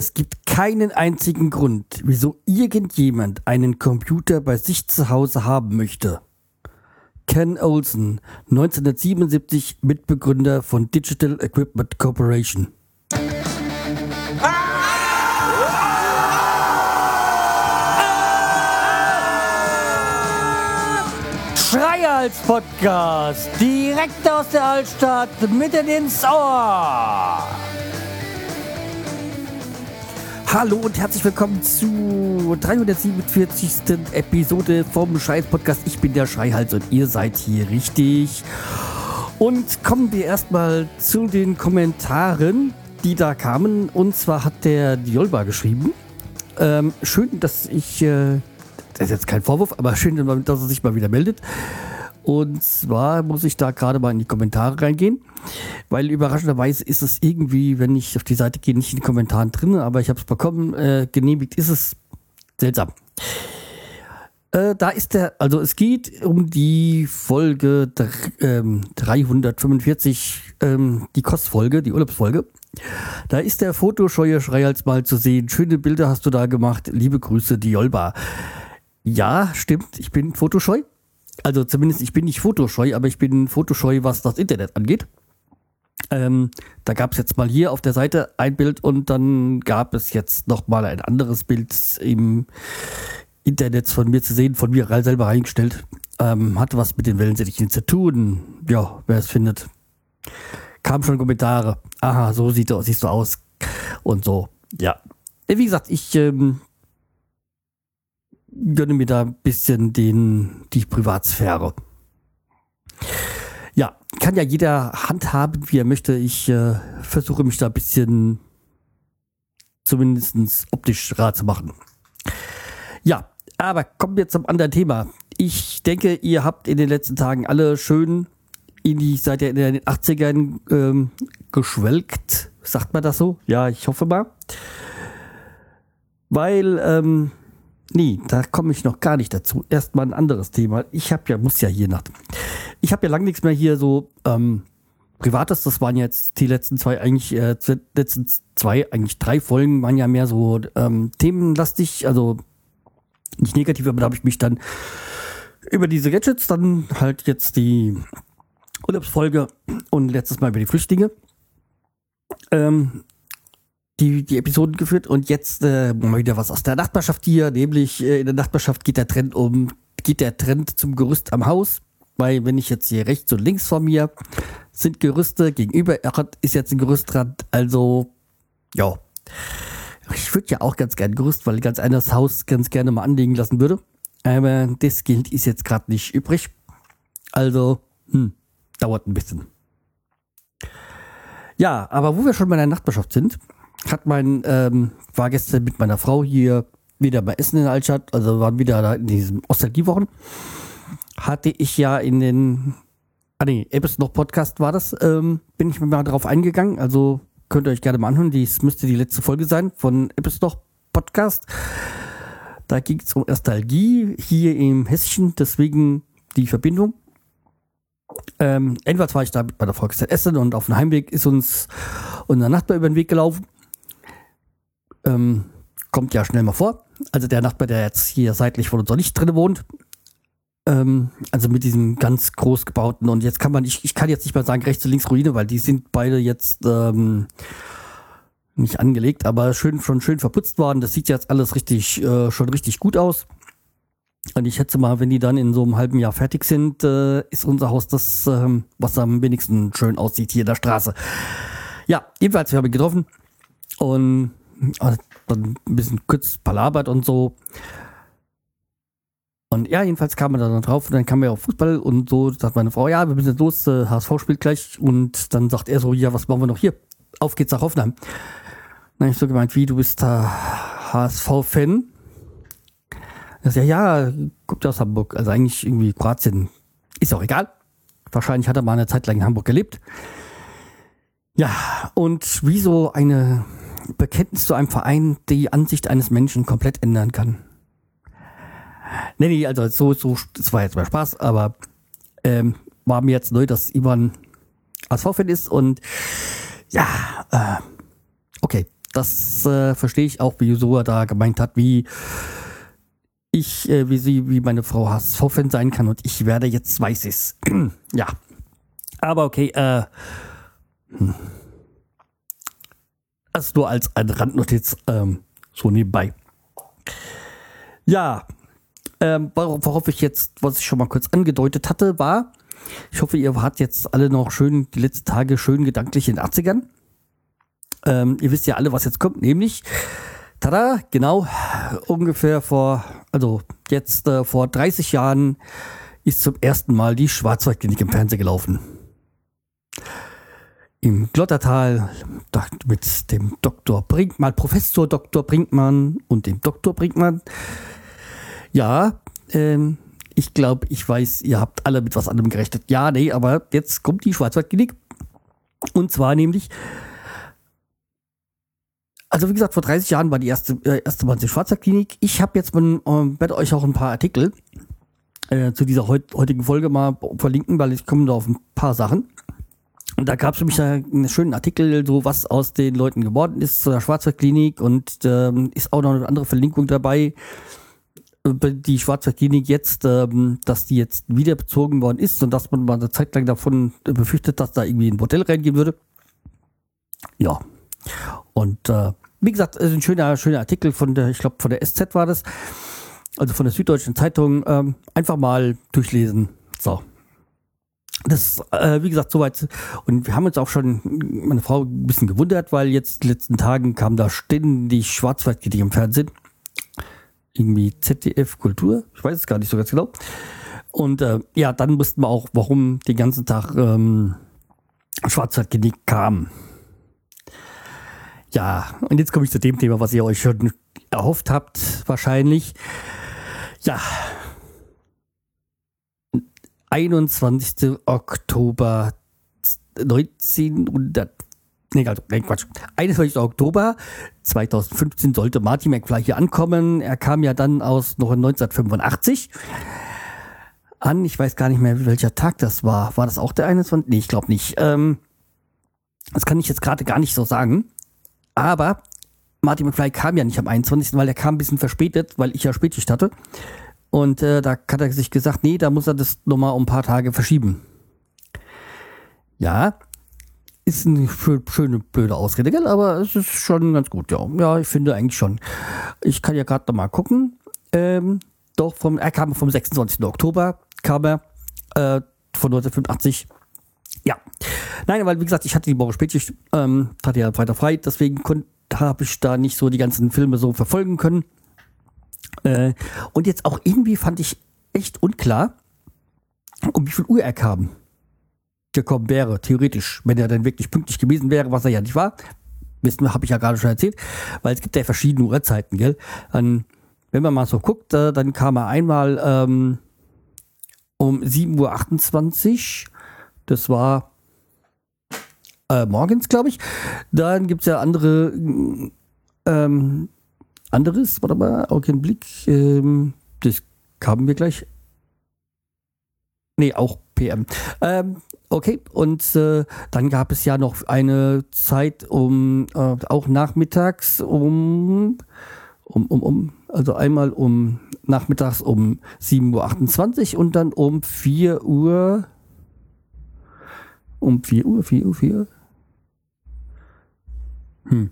Es gibt keinen einzigen Grund, wieso irgendjemand einen Computer bei sich zu Hause haben möchte. Ken Olsen, 1977 Mitbegründer von Digital Equipment Corporation. Schreihals Podcast, direkt aus der Altstadt, mitten ins Ohr. Hallo und herzlich willkommen zu 347. Episode vom Scheiß Podcast. Ich bin der Schreihals und ihr seid hier richtig. Und kommen wir erstmal zu den Kommentaren, die da kamen. Und zwar hat der Diolba geschrieben. Ähm, schön, dass ich, äh, das ist jetzt kein Vorwurf, aber schön, dass er sich mal wieder meldet. Und zwar muss ich da gerade mal in die Kommentare reingehen, weil überraschenderweise ist es irgendwie, wenn ich auf die Seite gehe, nicht in den Kommentaren drin, aber ich habe es bekommen, äh, genehmigt ist es seltsam. Äh, da ist der, also es geht um die Folge ähm, 345, ähm, die Kostfolge, die Urlaubsfolge. Da ist der Fotoscheue Schreihals mal zu sehen. Schöne Bilder hast du da gemacht. Liebe Grüße, Diolba. Ja, stimmt, ich bin fotoscheu. Also zumindest, ich bin nicht fotoscheu, aber ich bin fotoscheu, was das Internet angeht. Ähm, da gab es jetzt mal hier auf der Seite ein Bild und dann gab es jetzt noch mal ein anderes Bild im Internet von mir zu sehen, von mir selber reingestellt. Ähm, hatte was mit den Wellensittichen zu tun. Ja, wer es findet. Kam schon Kommentare. Aha, so sieht siehst du aus. Und so, ja. Wie gesagt, ich ähm, gönne mir da ein bisschen den, die Privatsphäre. Kann ja jeder handhaben, wie er möchte. Ich äh, versuche mich da ein bisschen zumindest optisch rar zu machen. Ja, aber kommen wir zum anderen Thema. Ich denke, ihr habt in den letzten Tagen alle schön in die, seid ihr in den 80ern ähm, geschwelgt. Sagt man das so? Ja, ich hoffe mal. Weil ähm, Nee, da komme ich noch gar nicht dazu. Erstmal ein anderes Thema. Ich habe ja, muss ja hier nach. Ich habe ja lang nichts mehr hier so ähm, Privates. Das waren jetzt die letzten zwei, eigentlich, äh, letzten zwei, eigentlich drei Folgen waren ja mehr so ähm, themenlastig, also nicht negativ, aber da habe ich mich dann über diese Gadgets, dann halt jetzt die Urlaubsfolge und letztes Mal über die Flüchtlinge. Ähm, die, die Episoden geführt und jetzt äh, mal wieder was aus der Nachbarschaft hier, nämlich äh, in der Nachbarschaft geht der Trend um, geht der Trend zum Gerüst am Haus, weil wenn ich jetzt hier rechts und links von mir sind Gerüste, gegenüber ist jetzt ein Gerüstrand, also ja. Ich würde ja auch ganz gerne Gerüst, weil ich ganz anderes Haus ganz gerne mal anlegen lassen würde. Aber das Geld ist jetzt gerade nicht übrig. Also, hm, dauert ein bisschen. Ja, aber wo wir schon bei der Nachbarschaft sind, hat mein, ähm, war gestern mit meiner Frau hier wieder bei Essen in Altstadt, also waren wieder da in diesen Ostalgiewochen. Hatte ich ja in den, ah nee, Ebbes noch Podcast war das, ähm, bin ich mal drauf eingegangen, also könnt ihr euch gerne mal anhören, dies müsste die letzte Folge sein von Ebbes noch Podcast. Da ging es um Nostalgie hier im Hessischen, deswegen die Verbindung. Ähm, jedenfalls war ich da meiner Frau gestern Essen und auf dem Heimweg ist uns unser Nachbar über den Weg gelaufen ähm, kommt ja schnell mal vor. Also der Nachbar, der jetzt hier seitlich von uns nicht drin wohnt. Ähm, also mit diesem ganz groß gebauten und jetzt kann man, ich, ich kann jetzt nicht mal sagen rechts und links Ruine, weil die sind beide jetzt ähm, nicht angelegt, aber schön, schon schön verputzt worden. Das sieht jetzt alles richtig, äh, schon richtig gut aus. Und ich schätze mal, wenn die dann in so einem halben Jahr fertig sind, äh, ist unser Haus das, ähm, was am wenigsten schön aussieht hier in der Straße. Ja, jedenfalls, wir haben ihn getroffen und dann ein bisschen kurz palabert und so. Und ja, jedenfalls kam er dann drauf und dann kam er auf Fußball und so sagt meine Frau, ja, wir müssen jetzt los, äh, HSV spielt gleich. Und dann sagt er so, ja, was machen wir noch hier? Auf geht's nach Hoffenheim. Dann habe ich so gemeint, wie, du bist da HSV-Fan? Er sagt, ja, ja, guckt aus Hamburg. Also eigentlich irgendwie Kroatien. Ist auch egal. Wahrscheinlich hat er mal eine Zeit lang in Hamburg gelebt. Ja, und wie so eine Bekenntnis zu einem Verein die Ansicht eines Menschen komplett ändern kann. Nee, nee, also so, so, das war jetzt mal Spaß, aber ähm, war mir jetzt neu, dass Ivan ASV-Fan ist und ja, äh, okay. das äh, verstehe ich auch, wieso er da gemeint hat, wie ich, äh, wie sie, wie meine Frau HSV-Fan sein kann und ich werde jetzt weiß es. ja. Aber okay, äh, hm. Das nur als eine Randnotiz ähm, so nebenbei. Ja, ähm, worauf ich jetzt, was ich schon mal kurz angedeutet hatte, war, ich hoffe, ihr wart jetzt alle noch schön, die letzten Tage schön gedanklich in den 80ern. Ähm, ihr wisst ja alle, was jetzt kommt, nämlich, tada, genau, ungefähr vor, also jetzt äh, vor 30 Jahren ist zum ersten Mal die Schwarzwaldklinik im Fernsehen gelaufen im Glottertal mit dem Dr. Brinkmann, Professor Dr. Brinkmann und dem Dr. Brinkmann. Ja, ähm, ich glaube, ich weiß, ihr habt alle mit was anderem gerechnet. Ja, nee, aber jetzt kommt die Schwarzwaldklinik. Und zwar nämlich, also wie gesagt, vor 30 Jahren war die erste, äh, erste Mal die Schwarzwaldklinik. Ich habe jetzt mit, äh, werde euch auch ein paar Artikel äh, zu dieser heut, heutigen Folge mal verlinken, weil ich komme da auf ein paar Sachen. Und da gab es nämlich einen schönen Artikel, so was aus den Leuten geworden ist zu der Schwarzwaldklinik und ähm, ist auch noch eine andere Verlinkung dabei. Die Schwarzwaldklinik jetzt, ähm, dass die jetzt wieder bezogen worden ist und dass man mal eine Zeit lang davon befürchtet, dass da irgendwie ein Bordell reingehen würde. Ja. Und äh, wie gesagt, ist ein schöner, schöner Artikel von der, ich glaube, von der SZ war das, also von der Süddeutschen Zeitung. Ähm, einfach mal durchlesen. So das, äh, wie gesagt, soweit. Und wir haben uns auch schon, meine Frau, ein bisschen gewundert, weil jetzt in den letzten Tagen kam da ständig Schwarzwaldkritik im Fernsehen. Irgendwie ZDF Kultur, ich weiß es gar nicht so ganz genau. Und äh, ja, dann wussten wir auch, warum den ganzen Tag ähm, Schwarzwaldkritik kam. Ja, und jetzt komme ich zu dem Thema, was ihr euch schon erhofft habt, wahrscheinlich. Ja, 21. Oktober 1900 Nee, also, nee, Quatsch. 21. Oktober 2015 sollte Martin McFly hier ankommen. Er kam ja dann aus noch 1985 an. Ich weiß gar nicht mehr, welcher Tag das war. War das auch der 21? Nee, ich glaube nicht. Ähm, das kann ich jetzt gerade gar nicht so sagen. Aber Martin McFly kam ja nicht am 21., weil er kam ein bisschen verspätet, weil ich ja Spätschicht hatte. Und äh, da hat er sich gesagt, nee, da muss er das nochmal um ein paar Tage verschieben. Ja, ist eine schöne, blöde Ausrede, gell? aber es ist schon ganz gut, ja. Ja, ich finde eigentlich schon. Ich kann ja gerade nochmal gucken. Ähm, doch, vom, er kam vom 26. Oktober, kam er äh, von 1985. Ja. Nein, weil wie gesagt, ich hatte die Woche Spätschicht, ähm, hatte ja weiter frei, deswegen habe ich da nicht so die ganzen Filme so verfolgen können. Äh, und jetzt auch irgendwie fand ich echt unklar, um wie viel Uhr er kam. Gekommen wäre, theoretisch, wenn er dann wirklich pünktlich gewesen wäre, was er ja nicht war. Wissen wir, habe ich ja gerade schon erzählt, weil es gibt ja verschiedene Uhrzeiten, gell? Dann, wenn man mal so guckt, äh, dann kam er einmal ähm, um 7.28 Uhr. Das war äh, morgens, glaube ich. Dann gibt es ja andere ähm, anderes, warte mal, Augenblick, ähm, das kamen wir gleich. Nee, auch PM. Ähm, okay, und äh, dann gab es ja noch eine Zeit um, äh, auch nachmittags um, um, um, um, also einmal um nachmittags um 7.28 Uhr und dann um 4 Uhr, um 4 Uhr, 4 Uhr, 4 Uhr. Hm.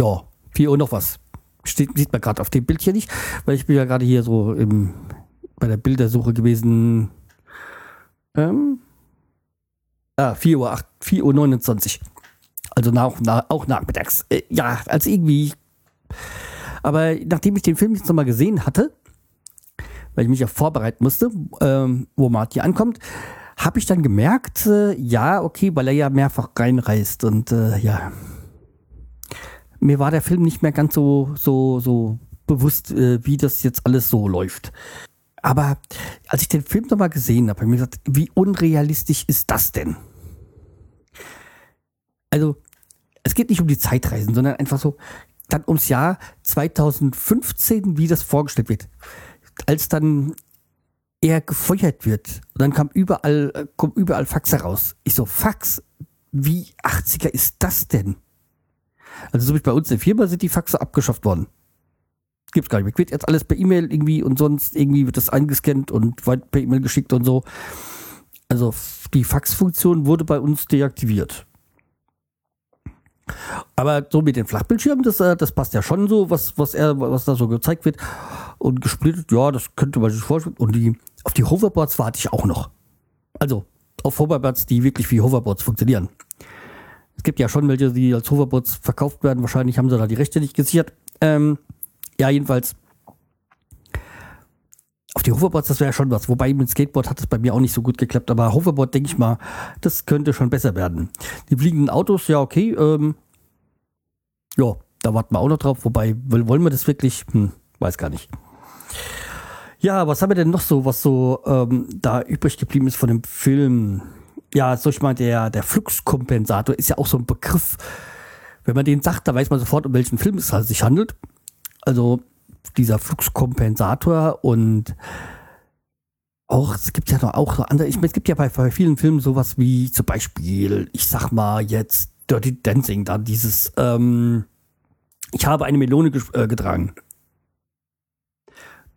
Ja, 4 Uhr noch was. Steht, sieht man gerade auf dem Bild hier nicht, weil ich bin ja gerade hier so im, bei der Bildersuche gewesen. Ähm, ah, 4 Uhr, 8, 4 Uhr 29. Also nach, nach, auch nachmittags. Äh, ja, also irgendwie. Aber nachdem ich den Film jetzt nochmal gesehen hatte, weil ich mich ja vorbereiten musste, ähm, wo Marty ankommt, habe ich dann gemerkt, äh, ja, okay, weil er ja mehrfach reinreist und äh, ja, mir war der Film nicht mehr ganz so, so, so bewusst, äh, wie das jetzt alles so läuft. Aber als ich den Film nochmal gesehen habe, habe ich mir gesagt, wie unrealistisch ist das denn? Also, es geht nicht um die Zeitreisen, sondern einfach so, dann ums Jahr 2015, wie das vorgestellt wird. Als dann er gefeuert wird, und dann kam überall, äh, kommt überall Fax heraus. Ich so, Fax? Wie 80er ist das denn? Also so wie bei uns in der Firma sind die Faxe abgeschafft worden. Gibt's gar nicht mehr. Wird jetzt alles per E-Mail irgendwie und sonst irgendwie wird das eingescannt und weit per E-Mail geschickt und so. Also die Faxfunktion wurde bei uns deaktiviert. Aber so mit den Flachbildschirmen, das, äh, das passt ja schon so, was, was, er, was da so gezeigt wird. Und gesplittet, ja, das könnte man sich vorstellen. Und die, auf die Hoverboards warte ich auch noch. Also auf Hoverboards, die wirklich wie Hoverboards funktionieren. Es gibt ja schon welche, die als Hoverboards verkauft werden. Wahrscheinlich haben sie da die Rechte nicht gesichert. Ähm, ja, jedenfalls. Auf die Hoverboards, das wäre schon was. Wobei mit Skateboard hat es bei mir auch nicht so gut geklappt. Aber Hoverboard, denke ich mal, das könnte schon besser werden. Die fliegenden Autos, ja, okay. Ähm, ja, da warten wir auch noch drauf. Wobei, wollen wir das wirklich? Hm, weiß gar nicht. Ja, was haben wir denn noch so, was so ähm, da übrig geblieben ist von dem Film? Ja, so ich mal, der, der Fluxkompensator ist ja auch so ein Begriff. Wenn man den sagt, da weiß man sofort, um welchen Film es sich handelt. Also dieser Fluxkompensator und auch, es gibt ja noch auch so andere, ich meine, es gibt ja bei, vielen Filmen sowas wie zum Beispiel, ich sag mal jetzt Dirty Dancing, da dieses, ähm, ich habe eine Melone äh, getragen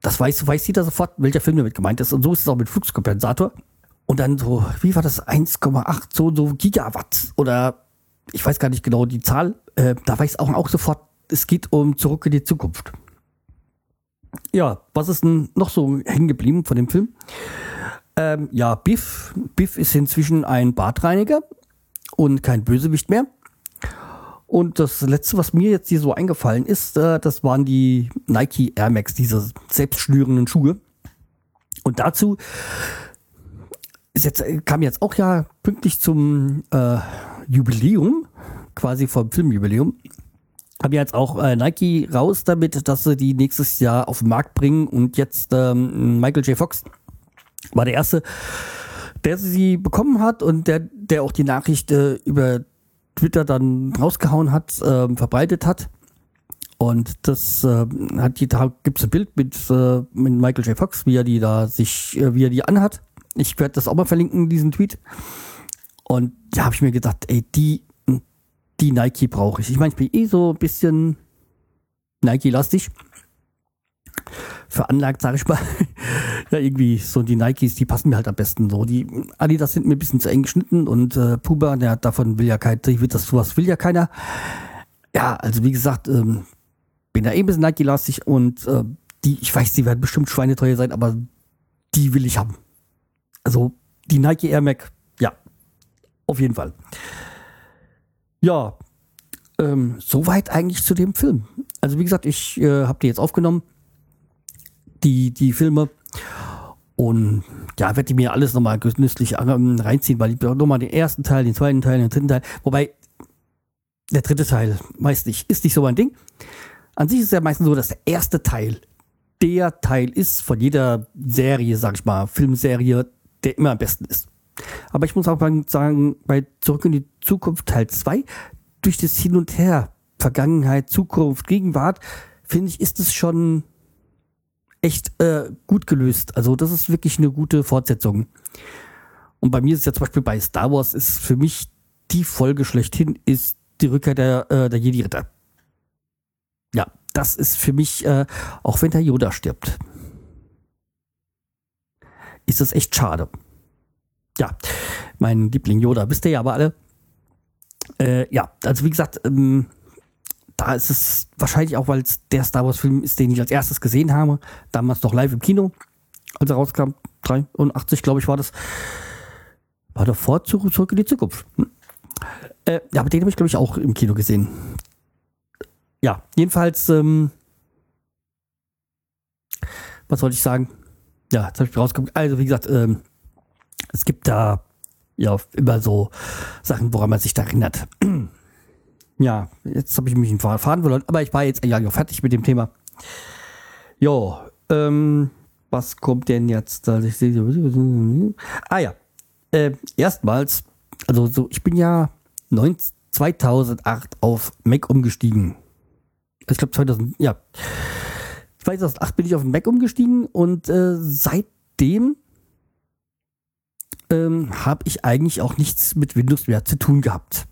das weiß, weiß jeder sofort, welcher Film damit gemeint ist. Und so ist es auch mit Fluxkompensator. Und dann so, wie war das? 1,8 so, so Gigawatt oder ich weiß gar nicht genau die Zahl. Äh, da weiß auch, auch sofort, es geht um Zurück in die Zukunft. Ja, was ist denn noch so hängen geblieben von dem Film? Ähm, ja, Biff. Biff ist inzwischen ein Badreiniger und kein Bösewicht mehr. Und das letzte, was mir jetzt hier so eingefallen ist, äh, das waren die Nike Air Max, diese selbstschnürenden Schuhe. Und dazu jetzt, kam jetzt auch ja pünktlich zum äh, Jubiläum, quasi vom Filmjubiläum, haben ja jetzt auch äh, Nike raus damit, dass sie die nächstes Jahr auf den Markt bringen. Und jetzt ähm, Michael J. Fox war der Erste, der sie bekommen hat und der, der auch die Nachricht äh, über Twitter dann rausgehauen hat, äh, verbreitet hat. Und das äh, hat die, da gibt's ein Bild mit, äh, mit Michael J. Fox, wie er die da sich, äh, wie er die anhat. Ich werde das auch mal verlinken, diesen Tweet. Und da habe ich mir gedacht, ey, die, die Nike brauche ich. Ich meine, ich bin eh so ein bisschen Nike-lastig veranlagt, sage ich mal. ja, irgendwie so die Nikes, die passen mir halt am besten so. Die Adidas sind mir ein bisschen zu eng geschnitten und äh, Puma, der davon will ja keiner, das sowas will ja keiner. Ja, also wie gesagt, ähm, bin da eh ein bisschen Nike-lastig und äh, die, ich weiß, die werden bestimmt schweineteuer sein, aber die will ich haben. Also die Nike Air Mac, ja, auf jeden Fall. Ja, ähm, soweit eigentlich zu dem Film. Also wie gesagt, ich äh, habe die jetzt aufgenommen die, die Filme. Und ja, werde ich mir alles nochmal genüsslich ähm, reinziehen, weil ich nochmal den ersten Teil, den zweiten Teil, den dritten Teil, wobei der dritte Teil meist nicht, ist nicht so mein Ding. An sich ist es ja meistens so, dass der erste Teil der Teil ist von jeder Serie, sag ich mal, Filmserie, der immer am besten ist. Aber ich muss auch sagen, bei Zurück in die Zukunft Teil 2, durch das Hin und Her, Vergangenheit, Zukunft, Gegenwart, finde ich, ist es schon echt äh, gut gelöst. Also das ist wirklich eine gute Fortsetzung. Und bei mir ist es ja zum Beispiel bei Star Wars ist für mich die Folge schlechthin ist die Rückkehr der, äh, der Jedi-Ritter. Ja, das ist für mich, äh, auch wenn der Yoda stirbt, ist das echt schade. Ja, mein Liebling Yoda, wisst ihr ja aber alle. Äh, ja, also wie gesagt, ähm, da ist es wahrscheinlich auch, weil es der Star Wars-Film ist, den ich als erstes gesehen habe. Damals noch live im Kino, als er rauskam. 83, glaube ich, war das. War davor zurück, zurück in die Zukunft. Hm. Äh, ja, aber den habe ich, glaube ich, auch im Kino gesehen. Ja, jedenfalls, ähm, was wollte ich sagen? Ja, jetzt habe ich rausgekommen. Also, wie gesagt, ähm, es gibt da ja immer so Sachen, woran man sich da erinnert. Ja, jetzt habe ich mich in Faden verloren, aber ich war jetzt eigentlich auch fertig mit dem Thema. Jo, ähm, was kommt denn jetzt? Ah ja, äh, erstmals, also so, ich bin ja 19, 2008 auf Mac umgestiegen. Ich glaube 2000, ja. 2008 bin ich auf Mac umgestiegen und äh, seitdem ähm, habe ich eigentlich auch nichts mit Windows mehr zu tun gehabt.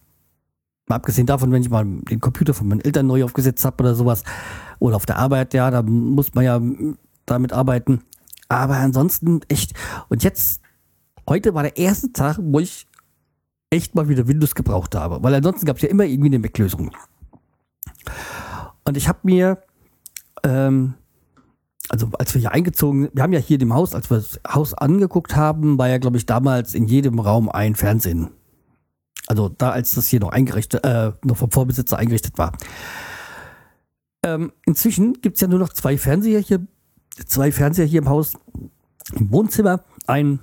Mal abgesehen davon, wenn ich mal den Computer von meinen Eltern neu aufgesetzt habe oder sowas, oder auf der Arbeit, ja, da muss man ja damit arbeiten. Aber ansonsten echt. Und jetzt, heute war der erste Tag, wo ich echt mal wieder Windows gebraucht habe. Weil ansonsten gab es ja immer irgendwie eine Mac-Lösung. Und ich habe mir, ähm, also als wir hier eingezogen, wir haben ja hier im Haus, als wir das Haus angeguckt haben, war ja, glaube ich, damals in jedem Raum ein Fernsehen. Also da, als das hier noch eingerichtet, äh, noch vom Vorbesitzer eingerichtet war. Ähm, inzwischen gibt es ja nur noch zwei Fernseher hier, zwei Fernseher hier im Haus. Im Wohnzimmer ein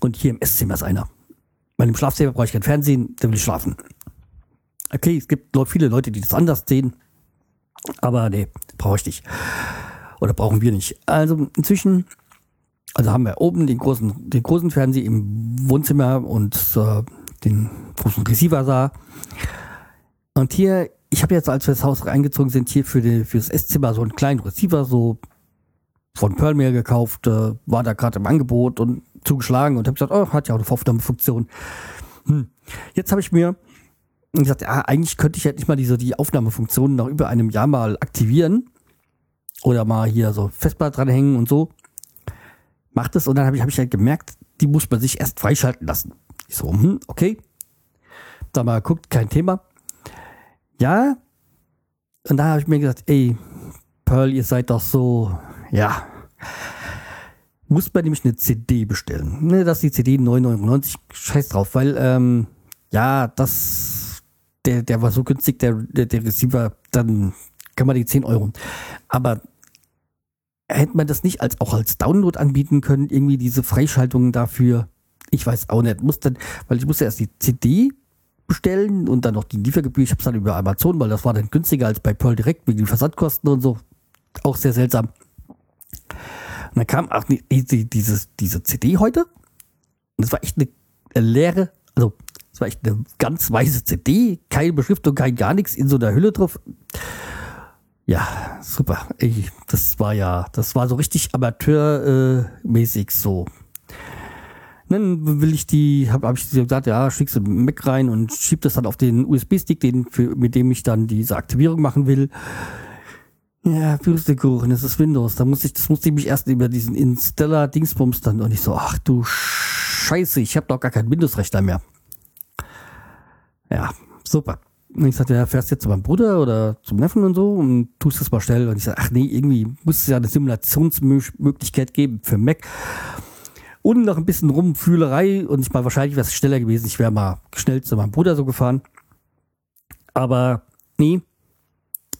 und hier im Esszimmer ist einer. Weil im Schlafzimmer brauche ich kein Fernsehen, da will ich schlafen. Okay, es gibt viele Leute, die das anders sehen. Aber nee, brauche ich nicht. Oder brauchen wir nicht. Also inzwischen, also haben wir oben den großen, den großen Fernseher im Wohnzimmer und äh, den großen Receiver da. Und hier, ich habe jetzt, als wir das Haus reingezogen sind, hier für, die, für das Esszimmer so einen kleinen Receiver, so von Pearlmeer gekauft, äh, war da gerade im Angebot und zugeschlagen und habe gesagt, oh, hat ja auch eine Aufnahmefunktion. Hm. Jetzt habe ich mir gesagt, ja, eigentlich könnte ich ja nicht mal diese die Aufnahmefunktion nach über einem Jahr mal aktivieren oder mal hier so Festplatte dranhängen und so. Macht es und dann habe ich, hab ich halt gemerkt, die muss man sich erst freischalten lassen. Ich so, hm, okay. Da mal guckt, kein Thema. Ja. Und da habe ich mir gesagt, ey, Pearl, ihr seid doch so, ja. Muss man nämlich eine CD bestellen. Ne, dass die CD 9,99, scheiß drauf, weil, ähm, ja, das, der, der war so günstig, der, der, der Receiver, dann kann man die 10 Euro. Aber hätte man das nicht als auch als Download anbieten können, irgendwie diese Freischaltungen dafür? Ich weiß auch nicht. Muss dann, weil ich musste erst die CD bestellen und dann noch die Liefergebühr. Ich habe es dann über Amazon, weil das war dann günstiger als bei Pearl direkt wegen den Versandkosten und so. Auch sehr seltsam. Und dann kam auch die, die, diese CD heute. Und es war echt eine leere, also es war echt eine ganz weiße CD, keine Beschriftung, kein gar nichts in so einer Hülle drauf. Ja, super. Ey, das war ja, das war so richtig amateurmäßig so. Dann will ich die, habe hab ich gesagt, ja, schickst du Mac rein und schieb das dann auf den USB-Stick, den für, mit dem ich dann diese Aktivierung machen will. Ja, Pustekuchen, das ist Windows. Da muss ich, das musste ich mich erst über diesen Installer Dingsbums dann und ich so, ach du Scheiße, ich habe doch gar keinen Windows-Rechner mehr. Ja, super. Und ich sagte, ja, fährst jetzt zu meinem Bruder oder zum Neffen und so und tust das mal schnell. Und ich sagte, ach nee, irgendwie muss es ja eine Simulationsmöglichkeit geben für Mac. Und noch ein bisschen Rumfühlerei und ich mal wahrscheinlich wäre es schneller gewesen. Ich wäre mal schnell zu meinem Bruder so gefahren. Aber nee,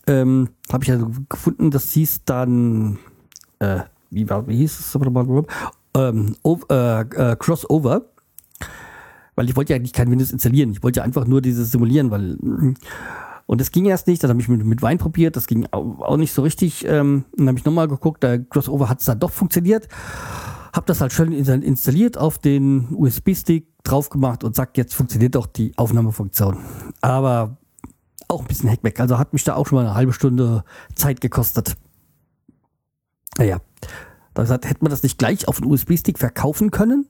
ähm, habe ich ja gefunden, das hieß dann, äh, wie, war, wie hieß es? Ähm, over, äh, äh, Crossover weil ich wollte ja eigentlich kein Windows installieren. Ich wollte ja einfach nur dieses simulieren, weil und das ging erst nicht. Dann habe ich mit, mit Wein probiert. Das ging auch nicht so richtig. Ähm, dann habe ich nochmal geguckt. Der Crossover hat es dann doch funktioniert. Habe das halt schön installiert, auf den USB-Stick drauf gemacht und sagt, jetzt funktioniert doch die Aufnahmefunktion. Aber auch ein bisschen Hackback. Also hat mich da auch schon mal eine halbe Stunde Zeit gekostet. Naja, da gesagt, hätte man das nicht gleich auf den USB-Stick verkaufen können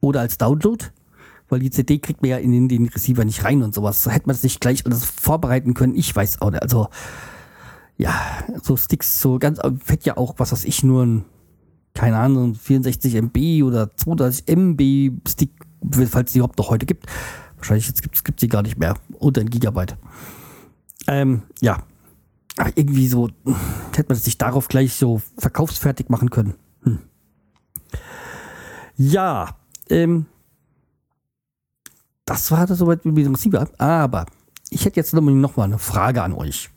oder als Download? Weil die CD kriegt man ja in den, den Receiver nicht rein und sowas. So hätte man es nicht gleich alles vorbereiten können. Ich weiß auch nicht. Also, ja, so Sticks, so ganz, fett ja auch, was weiß ich, nur ein, keine Ahnung, 64 MB oder 32 MB Stick, falls es die überhaupt noch heute gibt. Wahrscheinlich jetzt gibt es die gar nicht mehr. Unter ein Gigabyte. Ähm, ja. Aber irgendwie so, hätte man sich darauf gleich so verkaufsfertig machen können. Hm. Ja, ähm, das war das soweit wie dem Receiver. Aber ich hätte jetzt noch mal eine Frage an euch.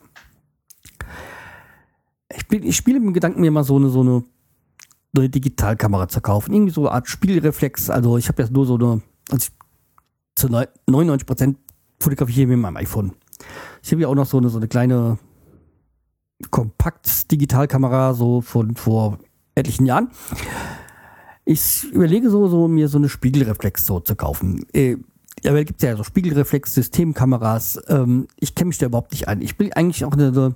Ich, bin, ich spiele im Gedanken mir mal so eine, so eine, eine Digitalkamera zu kaufen. Irgendwie so eine Art Spielreflex. Also ich habe jetzt nur so eine, also zu 99 Prozent fotografiere mit meinem iPhone. Ich habe ja auch noch so eine, so eine kleine Kompakt-Digitalkamera so von vor etlichen Jahren. Ich überlege so, so mir so eine Spiegelreflex so zu kaufen. Äh, aber da gibt ja so Spiegelreflex, Systemkameras. Ähm, ich kenne mich da überhaupt nicht ein. Ich will eigentlich auch eine, eine,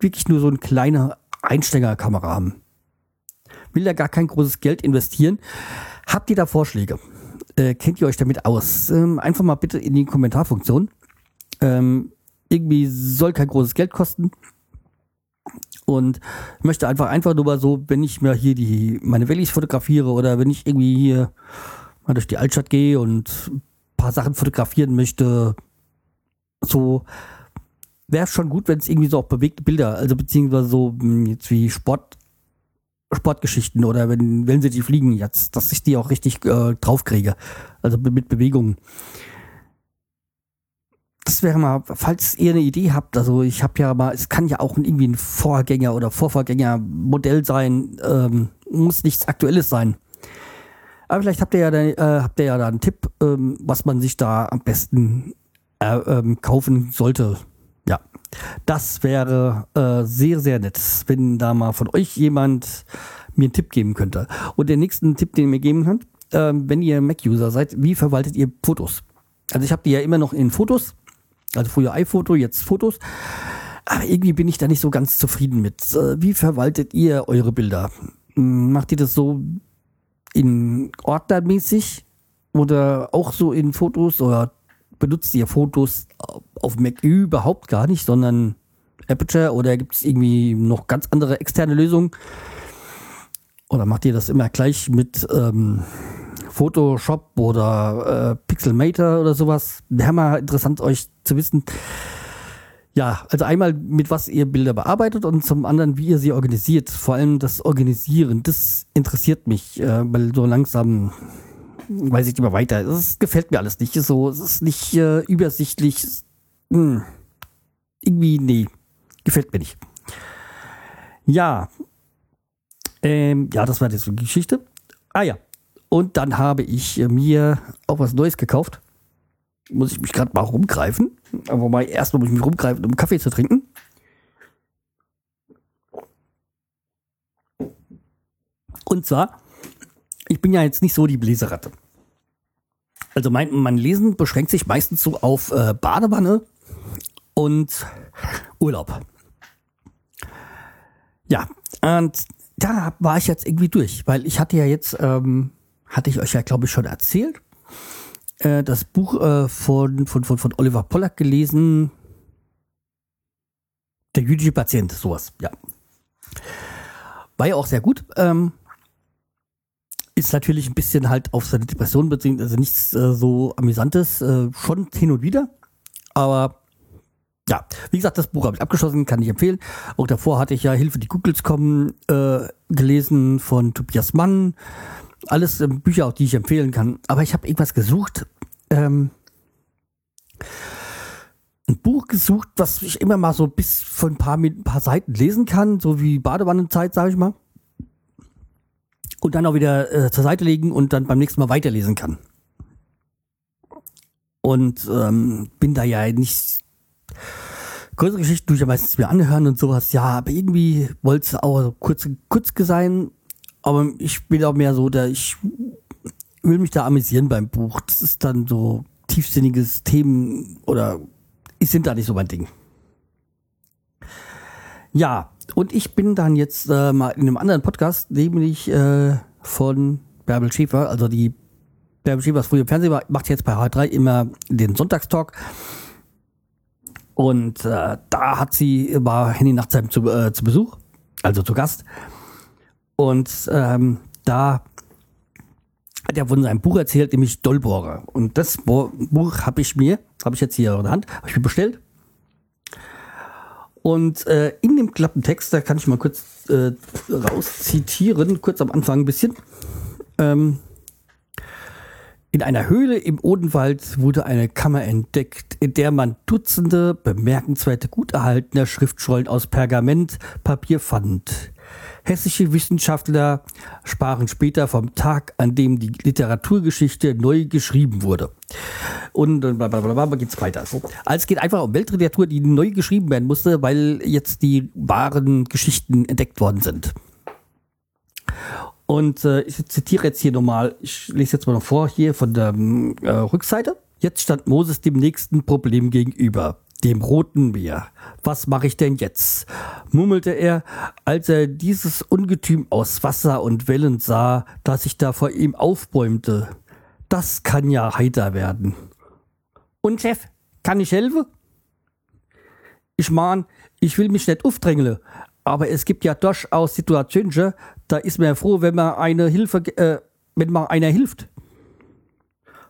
wirklich nur so eine kleine Einsteigerkamera haben. Will da gar kein großes Geld investieren. Habt ihr da Vorschläge? Äh, kennt ihr euch damit aus? Ähm, einfach mal bitte in die Kommentarfunktion. Ähm, irgendwie soll kein großes Geld kosten. Und möchte einfach einfach nur mal so, wenn ich mir hier die meine Valleys fotografiere oder wenn ich irgendwie hier mal durch die Altstadt gehe und ein paar Sachen fotografieren möchte, so wäre es schon gut, wenn es irgendwie so auch bewegte Bilder, also beziehungsweise so hm, jetzt wie Sport, Sportgeschichten oder wenn, wenn sie die fliegen jetzt, dass ich die auch richtig äh, draufkriege. Also mit Bewegungen. Das wäre mal, falls ihr eine Idee habt, also ich habe ja mal, es kann ja auch irgendwie ein Vorgänger oder Vorvorgängermodell sein, ähm, muss nichts Aktuelles sein. Aber vielleicht habt ihr ja, da, äh, habt ihr ja da einen Tipp, ähm, was man sich da am besten äh, ähm, kaufen sollte. Ja, das wäre äh, sehr, sehr nett, wenn da mal von euch jemand mir einen Tipp geben könnte. Und der nächste Tipp, den ihr mir geben könnt, äh, wenn ihr Mac-User seid, wie verwaltet ihr Fotos? Also ich habe die ja immer noch in Fotos, also früher iPhoto, jetzt Fotos. Aber irgendwie bin ich da nicht so ganz zufrieden mit. Äh, wie verwaltet ihr eure Bilder? Hm, macht ihr das so in ordnermäßig oder auch so in Fotos oder benutzt ihr Fotos auf Mac überhaupt gar nicht, sondern Aperture oder gibt es irgendwie noch ganz andere externe Lösungen? Oder macht ihr das immer gleich mit ähm, Photoshop oder äh, Pixelmator oder sowas? Wäre mal interessant, euch zu wissen. Ja, also einmal mit was ihr Bilder bearbeitet und zum anderen, wie ihr sie organisiert. Vor allem das Organisieren, das interessiert mich, äh, weil so langsam weiß ich mehr weiter. Das gefällt mir alles nicht. So, es ist nicht äh, übersichtlich. Hm. Irgendwie, nee, gefällt mir nicht. Ja, ähm, ja, das war jetzt die Geschichte. Ah ja, und dann habe ich mir auch was Neues gekauft. Muss ich mich gerade mal rumgreifen. Aber mal erst muss ich mich rumgreifen, um Kaffee zu trinken. Und zwar, ich bin ja jetzt nicht so die Bläseratte. Also mein, mein Lesen beschränkt sich meistens so auf äh, Badewanne und Urlaub. Ja, und da war ich jetzt irgendwie durch, weil ich hatte ja jetzt, ähm, hatte ich euch ja glaube ich schon erzählt, äh, das Buch äh, von, von, von, von Oliver Pollack gelesen, der jüdische Patient, sowas, ja. War ja auch sehr gut. Ähm, ist natürlich ein bisschen halt auf seine Depression also nichts äh, so Amüsantes, äh, schon hin und wieder. Aber ja, wie gesagt, das Buch habe ich abgeschlossen, kann ich empfehlen. Auch davor hatte ich ja Hilfe, die Googles kommen, äh, gelesen von Tobias Mann. Alles äh, Bücher, auch die ich empfehlen kann. Aber ich habe irgendwas gesucht. Ähm, ein Buch gesucht, was ich immer mal so bis von ein paar, ein paar Seiten lesen kann, so wie Badewannenzeit, sage ich mal und dann auch wieder äh, zur Seite legen und dann beim nächsten Mal weiterlesen kann. Und ähm, bin da ja nicht. Größere Geschichten tue ich ja meistens mir anhören und sowas. Ja, aber irgendwie wollte es auch kurz, kurz sein. Aber ich bin auch mehr so, der ich will mich da amüsieren beim Buch. Das ist dann so tiefsinniges Themen oder ich sind da nicht so mein Ding. Ja, und ich bin dann jetzt äh, mal in einem anderen Podcast, nämlich äh, von Bärbel Schäfer, also die Bärbel Schäfer, was früher im Fernsehen macht jetzt bei H3 immer den Sonntagstalk. Und äh, da hat sie, war Henny Nachtsheim zu, äh, zu Besuch, also zu Gast. Und ähm, da hat er von seinem Buch erzählt, nämlich Dollbohrer. Und das Buch habe ich mir, habe ich jetzt hier in der Hand, habe ich mir bestellt. Und äh, in dem Klappentext, da kann ich mal kurz äh, rauszitieren, kurz am Anfang ein bisschen. Ähm, in einer Höhle im Odenwald wurde eine Kammer entdeckt, in der man Dutzende bemerkenswerte gut erhaltener Schriftschollen aus Pergamentpapier fand. Hessische Wissenschaftler sprachen später vom Tag, an dem die Literaturgeschichte neu geschrieben wurde. Und blablabla geht's weiter. So. Also es geht einfach um Weltliteratur, die neu geschrieben werden musste, weil jetzt die wahren Geschichten entdeckt worden sind. Und äh, ich zitiere jetzt hier nochmal, ich lese jetzt mal noch vor hier von der äh, Rückseite. Jetzt stand Moses dem nächsten Problem gegenüber dem Roten Meer. Was mache ich denn jetzt? murmelte er, als er dieses Ungetüm aus Wasser und Wellen sah, das sich da vor ihm aufbäumte. Das kann ja heiter werden. Und Chef, kann ich helfen? Ich mein, ich will mich nicht aufdrängeln, aber es gibt ja durchaus Situationen, da ist man froh, wenn man eine Hilfe, äh, wenn man einer hilft.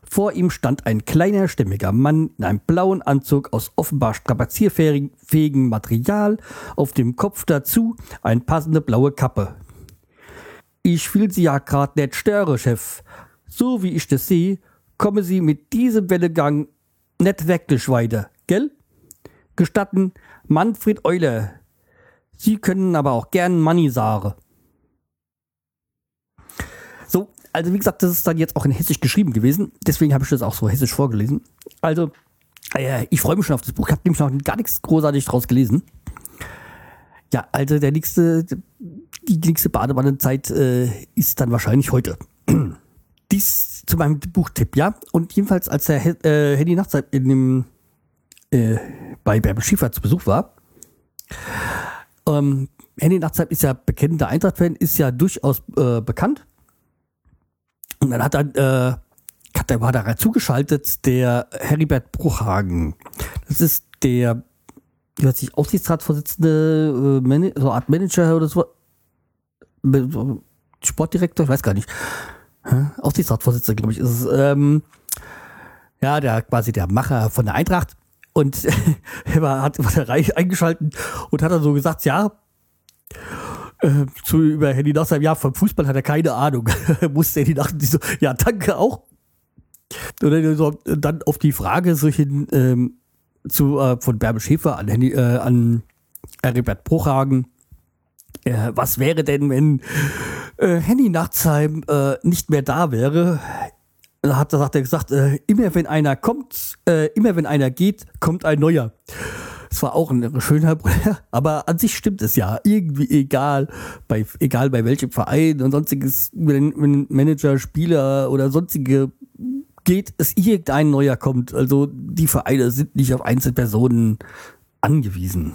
Vor ihm stand ein kleiner, stämmiger Mann in einem blauen Anzug aus offenbar strapazierfähigem Material, auf dem Kopf dazu eine passende blaue Kappe. Ich will Sie ja grad nicht stören, Chef. So wie ich das sehe, kommen Sie mit diesem Wellegang nicht wirklich weiter, gell? Gestatten, Manfred Euler. Sie können aber auch gern Manni sagen. So, also wie gesagt, das ist dann jetzt auch in Hessisch geschrieben gewesen. Deswegen habe ich das auch so hessisch vorgelesen. Also, äh, ich freue mich schon auf das Buch. Ich habe nämlich noch gar nichts großartig draus gelesen. Ja, also der nächste, die nächste Badewannenzeit äh, ist dann wahrscheinlich heute. Dies zu meinem Buchtipp, ja. Und jedenfalls, als der äh, Handy Nachtzeit in dem, äh, bei Bärbel Schiefer zu Besuch war, ähm, Handy Nachtzeit ist ja bekennender Eintracht-Fan, ist ja durchaus äh, bekannt. Und dann hat dann, äh, hat der war da zugeschaltet, der Heribert Bruchhagen. Das ist der, wie weiß ich, Aufsichtsratsvorsitzende, äh, so Art Manager oder so. Sportdirektor, ich weiß gar nicht. Aufsichtsratsvorsitzender, glaube ich, ist es. Ähm, ja, der quasi der Macher von der Eintracht. Und er hat eingeschaltet und hat dann so gesagt, ja, äh, zu über Handy nach seinem Jahr vom Fußball hat er keine Ahnung. Musste Handy nach so, ja, danke auch. Und so, dann auf die Frage solchen ähm, zu äh, von Bärbel Schäfer an Handy, äh, an Heribert Bruchhagen. Äh, was wäre denn, wenn äh, Henny Nachtsheim äh, nicht mehr da wäre? Da hat, hat er gesagt, äh, immer wenn einer kommt, äh, immer wenn einer geht, kommt ein neuer. Es war auch ein schöner Bruder, aber an sich stimmt es ja. Irgendwie egal, bei, egal bei welchem Verein und sonstiges, wenn, wenn Manager, Spieler oder sonstige geht, es irgendein neuer kommt. Also die Vereine sind nicht auf Einzelpersonen angewiesen.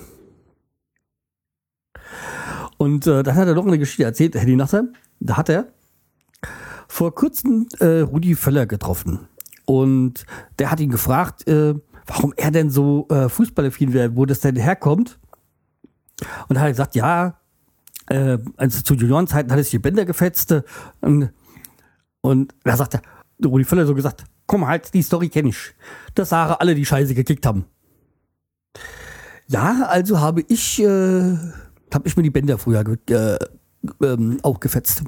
Und äh, dann hat er noch eine Geschichte erzählt, Henny Nasser. Da hat er vor kurzem äh, Rudi Völler getroffen. Und der hat ihn gefragt, äh, warum er denn so äh, Fußballaffin wäre, wo das denn herkommt. Und hat gesagt, ja, äh, also zu Juniorenzeiten hat es die Bänder gefetzt. Und, und da sagt er, Rudi Völler so gesagt, komm halt, die Story kenne ich. Das sagen alle, die Scheiße gekickt haben. Ja, also habe ich, äh, habe ich mir die Bänder früher äh, ähm, auch gefetzt.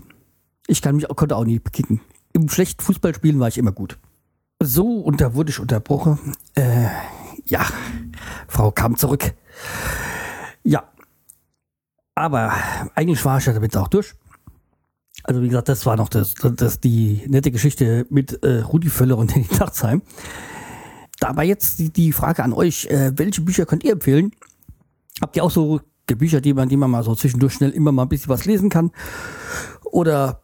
Ich kann mich, konnte auch nie kicken. Im schlechten Fußballspielen war ich immer gut. So, und da wurde ich unterbrochen. Äh, ja, Frau kam zurück. Ja, aber eigentlich war ich ja damit auch durch. Also wie gesagt, das war noch das, das die nette Geschichte mit äh, Rudi Völler und Henning Nachtsheim. Da war jetzt die, die Frage an euch, äh, welche Bücher könnt ihr empfehlen? Habt ihr auch so Bücher, die man, die man mal so zwischendurch schnell immer mal ein bisschen was lesen kann? Oder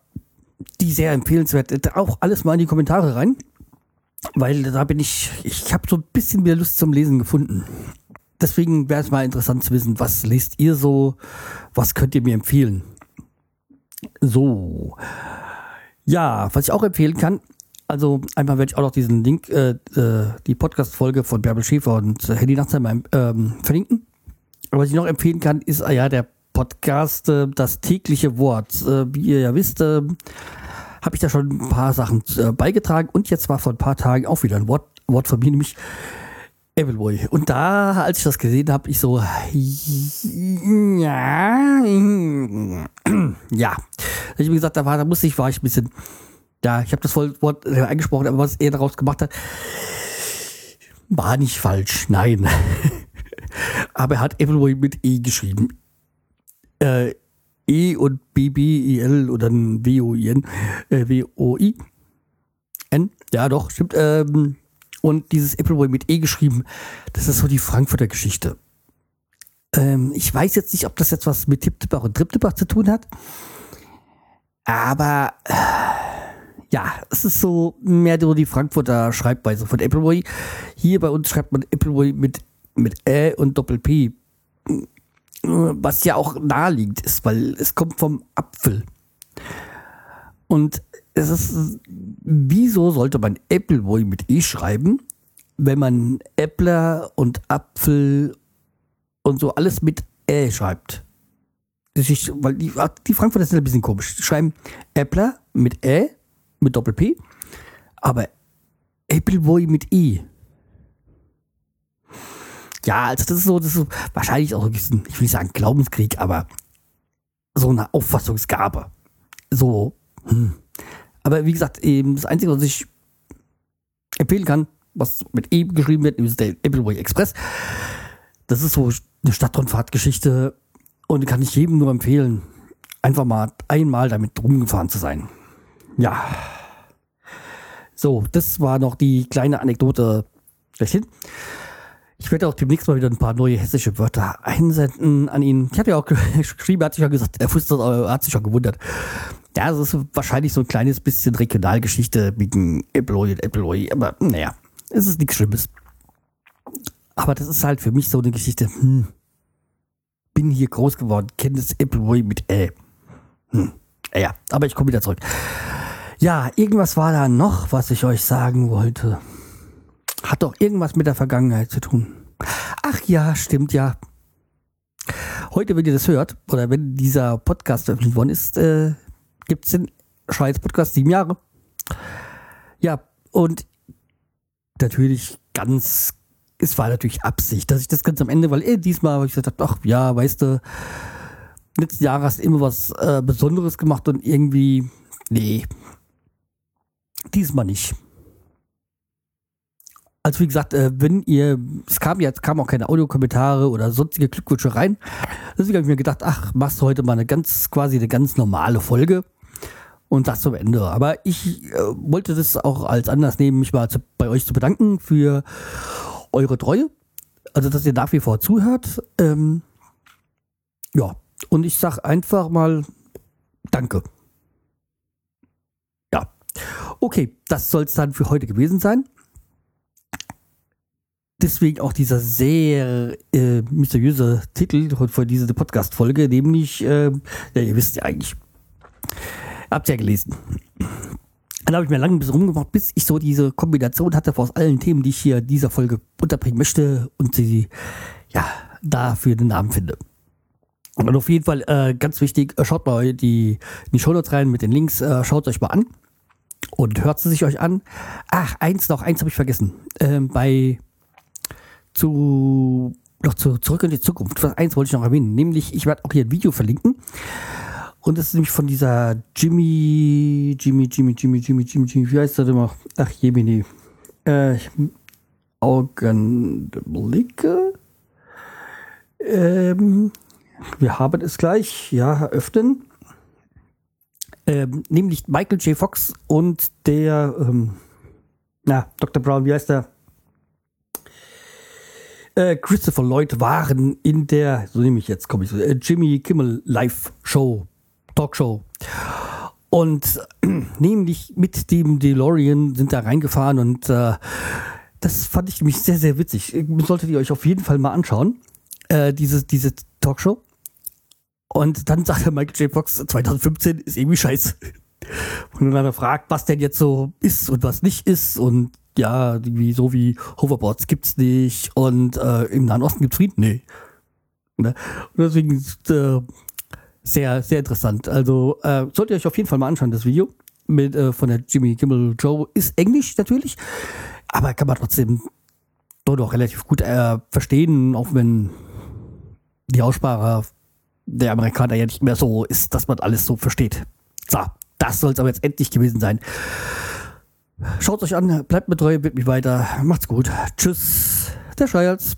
die sehr empfehlenswert, auch alles mal in die Kommentare rein weil da bin ich, ich habe so ein bisschen mehr Lust zum Lesen gefunden. Deswegen wäre es mal interessant zu wissen, was lest ihr so, was könnt ihr mir empfehlen? So, ja, was ich auch empfehlen kann, also einmal werde ich auch noch diesen Link, äh, äh, die Podcast-Folge von Bärbel Schäfer und äh, Hedy Nachtsheim ähm, verlinken. Aber was ich noch empfehlen kann, ist äh, ja der Podcast äh, Das tägliche Wort. Äh, wie ihr ja wisst, äh, habe ich da schon ein paar Sachen äh, beigetragen und jetzt war vor ein paar Tagen auch wieder ein Wort, Wort von mir, nämlich Evilboy. Und da, als ich das gesehen habe, ich so, ja, ja. Ich wie gesagt, da war, da musste ich, war ich ein bisschen, ja, ich habe das Wort eingesprochen, aber was er daraus gemacht hat, war nicht falsch, nein. aber er hat Evilboy mit E geschrieben. Äh, E und BBIL oder ein W-O-I-N, äh, W-O-I. N, ja doch, stimmt. Ähm, und dieses Appleboy mit E geschrieben, das ist so die Frankfurter Geschichte. Ähm, ich weiß jetzt nicht, ob das jetzt was mit Tipptippach und Triptippach zu tun hat. Aber äh, ja, es ist so mehr so die Frankfurter Schreibweise von Appleboy. Hier bei uns schreibt man Appleboy mit, mit Ä und Doppel-P was ja auch naheliegend ist, weil es kommt vom Apfel. Und es ist, wieso sollte man Appleboy mit E schreiben, wenn man Äppler und Apfel und so alles mit Ä schreibt. Das ist, weil die, die Frankfurter sind ein bisschen komisch. Die schreiben Appler mit Ä, mit Doppel-P, aber Appleboy mit I. Ja, also das ist so, das ist so wahrscheinlich auch ich will nicht sagen Glaubenskrieg, aber so eine Auffassungsgabe. So, hm. Aber wie gesagt, eben das Einzige, was ich empfehlen kann, was mit E geschrieben wird, ist der Appleboy Express. Das ist so eine Stadtrundfahrtgeschichte und kann ich jedem nur empfehlen, einfach mal einmal damit rumgefahren zu sein. Ja. So, das war noch die kleine Anekdote schlechthin. Ich werde auch demnächst mal wieder ein paar neue hessische Wörter einsenden an ihn. Ich habe ja auch geschrieben, hat sich ja gesagt, er äh, hat sich schon gewundert. Ja, das ist wahrscheinlich so ein kleines bisschen Regionalgeschichte wegen Appleboy und Appleboy, aber naja, es ist nichts Schlimmes. Aber das ist halt für mich so eine Geschichte, hm, bin hier groß geworden, kenne das Appleboy mit Ä. Hm, ja, aber ich komme wieder zurück. Ja, irgendwas war da noch, was ich euch sagen wollte. Hat doch irgendwas mit der Vergangenheit zu tun. Ach ja, stimmt ja. Heute, wenn ihr das hört, oder wenn dieser Podcast veröffentlicht worden ist, äh, gibt es den Schweiz Podcast sieben Jahre. Ja, und natürlich ganz, es war natürlich Absicht, dass ich das ganz am Ende, weil eh, diesmal habe ich gesagt, ach ja, weißt du, letzten Jahre hast du immer was äh, Besonderes gemacht und irgendwie, nee, diesmal nicht. Also wie gesagt, äh, wenn ihr, es kam jetzt kamen auch keine Audiokommentare oder sonstige Glückwünsche rein. Deswegen habe ich mir gedacht, ach, machst du heute mal eine ganz, quasi eine ganz normale Folge und das zum Ende. Aber ich äh, wollte das auch als Anlass nehmen, mich mal zu, bei euch zu bedanken für eure Treue. Also, dass ihr nach wie vor zuhört. Ähm, ja, und ich sag einfach mal Danke. Ja. Okay, das soll es dann für heute gewesen sein. Deswegen auch dieser sehr äh, mysteriöse Titel für diese Podcast-Folge, nämlich, äh, ja, ihr wisst ja eigentlich, Habt ihr ja gelesen. Dann habe ich mir lange ein bisschen rumgemacht, bis ich so diese Kombination hatte aus allen Themen, die ich hier in dieser Folge unterbringen möchte und sie, ja, dafür den Namen finde. Und auf jeden Fall äh, ganz wichtig, äh, schaut mal die, die Shownotes rein mit den Links, äh, schaut euch mal an und hört sie sich euch an. Ach, eins noch, eins habe ich vergessen. Ähm, bei zu noch zu, zurück in die Zukunft. Eins wollte ich noch erwähnen, nämlich ich werde auch hier ein Video verlinken und das ist nämlich von dieser Jimmy, Jimmy, Jimmy, Jimmy, Jimmy, Jimmy, Jimmy, wie heißt das immer? Ach, Jemini. Äh, Augenblicke. Ähm, wir haben es gleich. Ja, öffnen. Ähm, nämlich Michael J. Fox und der, ähm, na, Dr. Brown, wie heißt der? Äh, Christopher Lloyd waren in der, so nehme ich jetzt, komme ich so, äh, Jimmy Kimmel Live Show Talkshow. Und nämlich mit dem DeLorean sind da reingefahren und äh, das fand ich nämlich sehr, sehr witzig. Solltet ihr euch auf jeden Fall mal anschauen, äh, diese, diese Talkshow. Und dann sagte Michael J. Fox, 2015 ist irgendwie scheiße. Und dann fragt, was denn jetzt so ist und was nicht ist. Und ja, wie, so wie Hoverboards gibt's nicht und äh, im Nahen Osten gibt's Frieden. Nee. Ne? Und deswegen äh, sehr, sehr interessant. Also äh, solltet ihr euch auf jeden Fall mal anschauen, das Video mit, äh, von der Jimmy Kimmel Joe. Ist Englisch natürlich, aber kann man trotzdem dort auch relativ gut äh, verstehen, auch wenn die Aussprache der Amerikaner ja nicht mehr so ist, dass man alles so versteht. So, das soll es aber jetzt endlich gewesen sein. Schaut euch an, bleibt mit treu, bitte mich weiter. Macht's gut. Tschüss, der Schreihals.